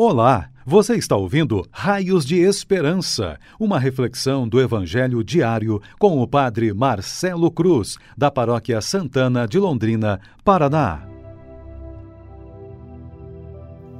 Olá, você está ouvindo Raios de Esperança, uma reflexão do Evangelho diário com o Padre Marcelo Cruz, da Paróquia Santana de Londrina, Paraná.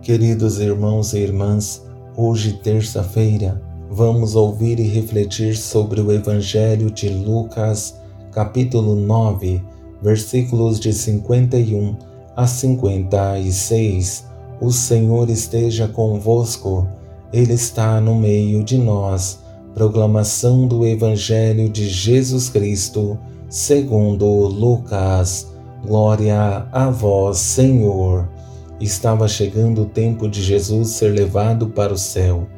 Queridos irmãos e irmãs, hoje, terça-feira, vamos ouvir e refletir sobre o Evangelho de Lucas, capítulo 9, versículos de 51 a 56 o Senhor esteja convosco, Ele está no meio de nós. Proclamação do Evangelho de Jesus Cristo, segundo Lucas. Glória a vós, Senhor. Estava chegando o tempo de Jesus ser levado para o céu.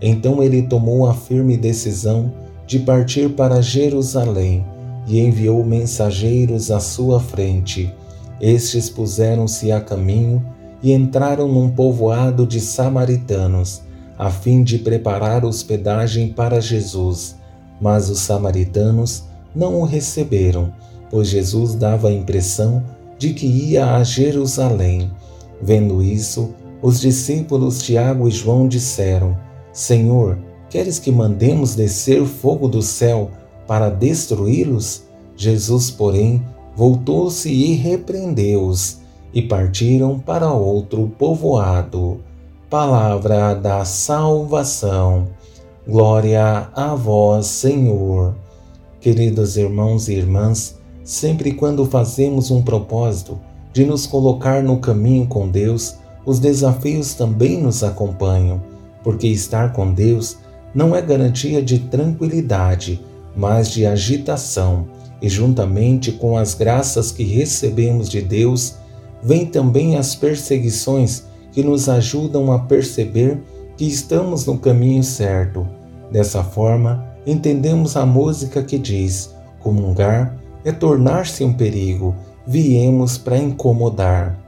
Então ele tomou a firme decisão de partir para Jerusalém e enviou mensageiros à sua frente. Estes puseram-se a caminho e entraram num povoado de samaritanos, a fim de preparar hospedagem para Jesus. Mas os samaritanos não o receberam, pois Jesus dava a impressão de que ia a Jerusalém. Vendo isso, os discípulos Tiago e João disseram: Senhor, queres que mandemos descer fogo do céu para destruí-los? Jesus, porém, voltou-se e repreendeu-os e partiram para outro povoado. Palavra da salvação. Glória a vós, Senhor. Queridos irmãos e irmãs, sempre quando fazemos um propósito de nos colocar no caminho com Deus, os desafios também nos acompanham, porque estar com Deus não é garantia de tranquilidade, mas de agitação, e juntamente com as graças que recebemos de Deus, vêm também as perseguições que nos ajudam a perceber que estamos no caminho certo. Dessa forma, entendemos a música que diz: comungar é tornar-se um perigo, viemos para incomodar.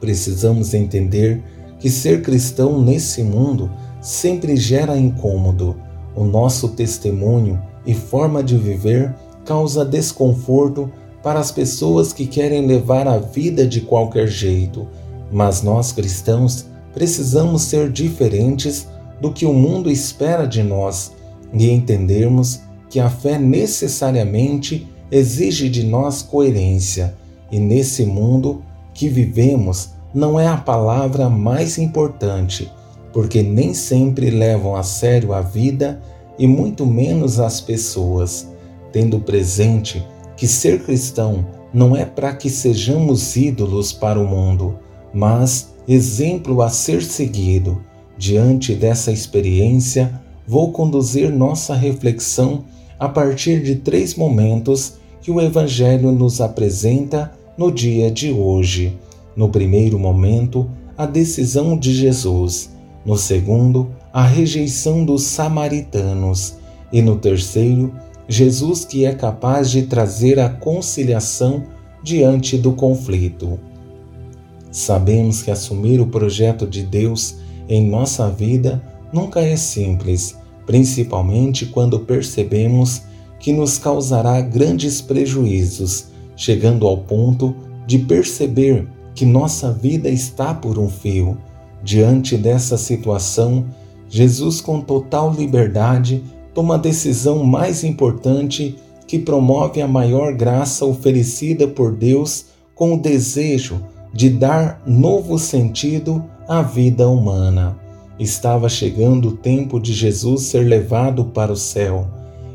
Precisamos entender que ser cristão nesse mundo sempre gera incômodo. O nosso testemunho e forma de viver causa desconforto para as pessoas que querem levar a vida de qualquer jeito, mas nós cristãos precisamos ser diferentes do que o mundo espera de nós e entendermos que a fé necessariamente exige de nós coerência, e nesse mundo que vivemos não é a palavra mais importante, porque nem sempre levam a sério a vida e muito menos as pessoas, tendo presente que ser cristão não é para que sejamos ídolos para o mundo, mas exemplo a ser seguido. Diante dessa experiência, vou conduzir nossa reflexão a partir de três momentos que o Evangelho nos apresenta no dia de hoje. No primeiro momento, a decisão de Jesus. No segundo, a rejeição dos samaritanos. E no terceiro, Jesus que é capaz de trazer a conciliação diante do conflito. Sabemos que assumir o projeto de Deus em nossa vida nunca é simples, principalmente quando percebemos que nos causará grandes prejuízos, chegando ao ponto de perceber que nossa vida está por um fio. Diante dessa situação, Jesus, com total liberdade, toma a decisão mais importante que promove a maior graça oferecida por Deus com o desejo de dar novo sentido à vida humana. Estava chegando o tempo de Jesus ser levado para o céu.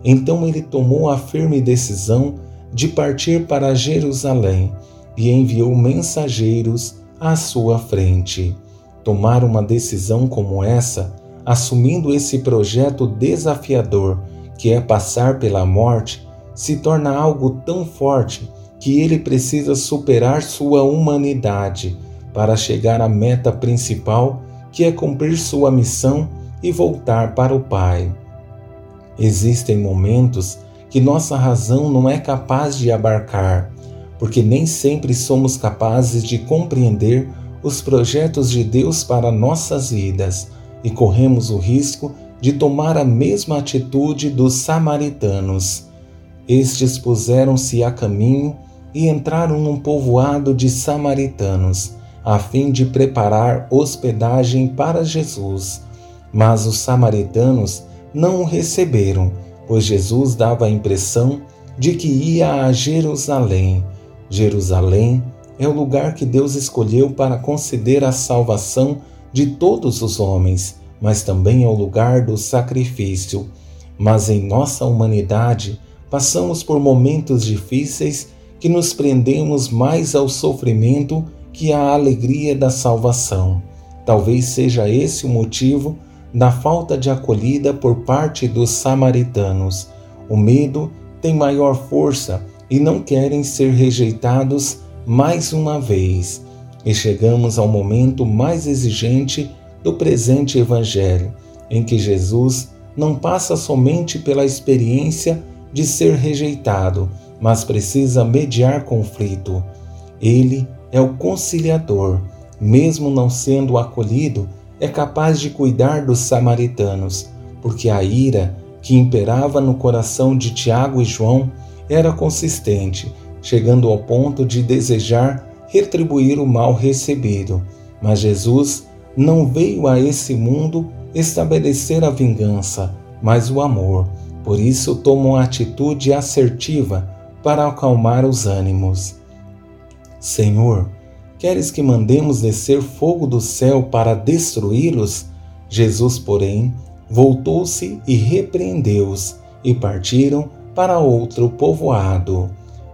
Então ele tomou a firme decisão de partir para Jerusalém e enviou mensageiros à sua frente. Tomar uma decisão como essa assumindo esse projeto desafiador, que é passar pela morte, se torna algo tão forte que ele precisa superar sua humanidade para chegar à meta principal, que é cumprir sua missão e voltar para o Pai. Existem momentos que nossa razão não é capaz de abarcar, porque nem sempre somos capazes de compreender os projetos de Deus para nossas vidas e corremos o risco de tomar a mesma atitude dos samaritanos. Estes puseram-se a caminho e entraram num povoado de samaritanos, a fim de preparar hospedagem para Jesus. Mas os samaritanos não o receberam, pois Jesus dava a impressão de que ia a Jerusalém. Jerusalém é o lugar que Deus escolheu para conceder a salvação de todos os homens, mas também é o lugar do sacrifício. Mas em nossa humanidade, passamos por momentos difíceis que nos prendemos mais ao sofrimento que à alegria da salvação. Talvez seja esse o motivo da falta de acolhida por parte dos samaritanos. O medo tem maior força e não querem ser rejeitados mais uma vez. E chegamos ao momento mais exigente do presente Evangelho, em que Jesus não passa somente pela experiência de ser rejeitado, mas precisa mediar conflito. Ele é o conciliador, mesmo não sendo acolhido, é capaz de cuidar dos samaritanos, porque a ira que imperava no coração de Tiago e João era consistente, chegando ao ponto de desejar retribuir o mal recebido. Mas Jesus não veio a esse mundo estabelecer a vingança, mas o amor. Por isso toma uma atitude assertiva para acalmar os ânimos. Senhor, queres que mandemos descer fogo do céu para destruí-los? Jesus, porém, voltou-se e repreendeu-os, e partiram para outro povoado.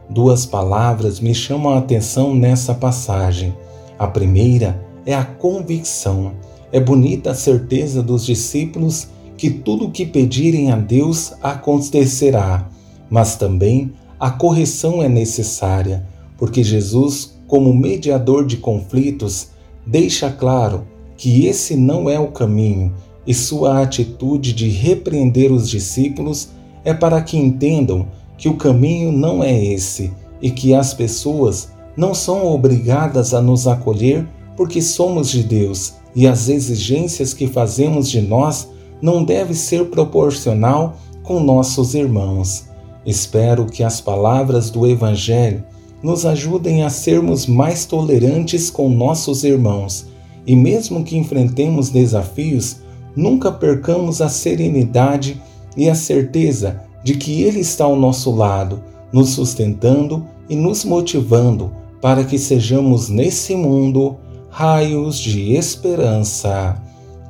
Duas palavras me chamam a atenção nessa passagem. A primeira é a convicção. É bonita a certeza dos discípulos que tudo o que pedirem a Deus acontecerá, mas também a correção é necessária, porque Jesus, como mediador de conflitos, deixa claro que esse não é o caminho e sua atitude de repreender os discípulos é para que entendam que o caminho não é esse e que as pessoas não são obrigadas a nos acolher porque somos de Deus e as exigências que fazemos de nós não deve ser proporcional com nossos irmãos. Espero que as palavras do Evangelho nos ajudem a sermos mais tolerantes com nossos irmãos e, mesmo que enfrentemos desafios, nunca percamos a serenidade e a certeza de que Ele está ao nosso lado, nos sustentando e nos motivando para que sejamos nesse mundo raios de esperança.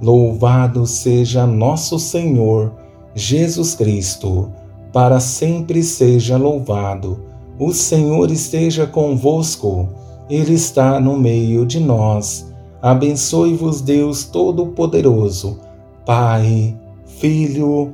Louvado seja nosso Senhor Jesus Cristo, para sempre seja louvado. O Senhor esteja convosco, Ele está no meio de nós. Abençoe-vos, Deus Todo-Poderoso, Pai, Filho